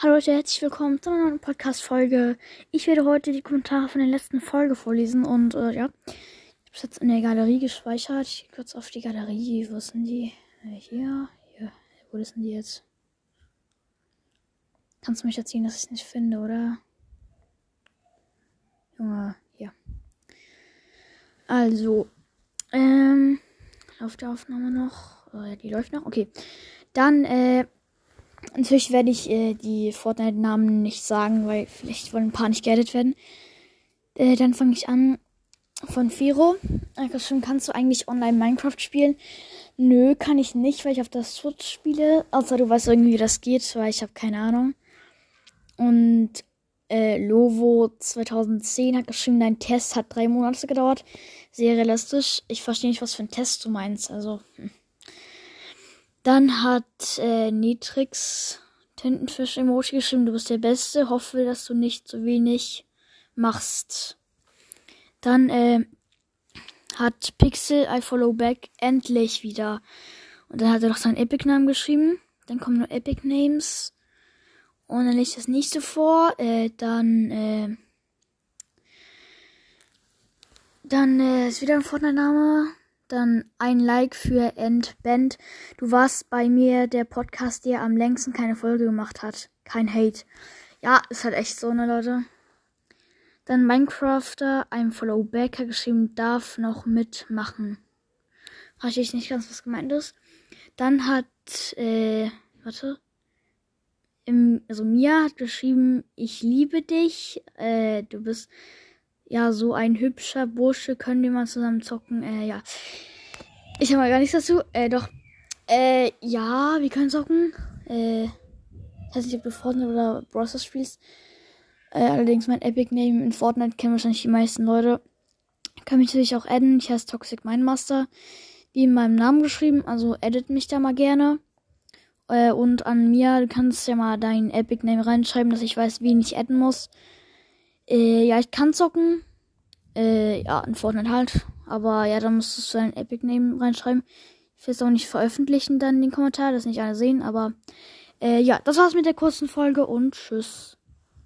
Hallo Leute, herzlich willkommen zu einer neuen Podcast-Folge. Ich werde heute die Kommentare von der letzten Folge vorlesen und äh, ja, ich habe es jetzt in der Galerie gespeichert. Ich kurz auf die Galerie. Wo sind die? Äh, hier, hier. Wo sind die jetzt? Kannst du mich erzählen, dass ich es nicht finde, oder? Junge, hier. Also, ähm, läuft die Aufnahme noch? Ja, die läuft noch. Okay. Dann, äh, Natürlich werde ich äh, die Fortnite-Namen nicht sagen, weil vielleicht wollen ein paar nicht geaddet werden. Äh, dann fange ich an von Firo. Schon kannst du eigentlich online Minecraft spielen? Nö, kann ich nicht, weil ich auf der Switch spiele. Außer du weißt irgendwie, wie das geht, weil ich habe keine Ahnung. Und äh, Lovo 2010 hat geschrieben, dein Test hat drei Monate gedauert. Sehr realistisch. Ich verstehe nicht, was für ein Test du meinst. Also. Hm. Dann hat äh, Nitrix Tintenfisch-Emoji geschrieben, du bist der Beste. Hoffe, dass du nicht so wenig machst. Dann äh, hat Pixel I Follow Back endlich wieder. Und dann hat er noch seinen Epic-Namen geschrieben. Dann kommen nur Epic Names. Und dann lese ich das nächste vor. Äh, dann, äh, dann äh, ist wieder ein Fortnite-Name. Dann ein Like für Endband. Du warst bei mir der Podcast, der am längsten keine Folge gemacht hat. Kein Hate. Ja, ist halt echt so, ne, Leute. Dann Minecrafter, ein Followbacker geschrieben, darf noch mitmachen. Verstehe ich nicht ganz, was gemeint ist. Dann hat, äh, warte. Im, also Mia hat geschrieben, ich liebe dich. Äh, du bist ja, so ein hübscher Bursche, können wir mal zusammen zocken. Äh, ja. Ich habe mal gar nichts dazu. Äh, doch. Äh, ja, wir können zocken. Äh, ich weiß nicht, ob du Fortnite oder Bros. spielst. Äh, allerdings mein Epic Name in Fortnite kennen wahrscheinlich die meisten Leute. Kann mich natürlich auch adden. Ich heiße Toxic Mindmaster. Wie in meinem Namen geschrieben. Also edit mich da mal gerne. Äh, und an mir, du kannst ja mal deinen Epic Name reinschreiben, dass ich weiß, wen ich adden muss. Äh, ja, ich kann zocken. Äh, ja, in Fortnite halt. Aber ja, da musst du dein Epic Name reinschreiben. Ich will es auch nicht veröffentlichen dann in den Kommentar, dass nicht alle sehen. Aber äh, ja, das war's mit der kurzen Folge und tschüss.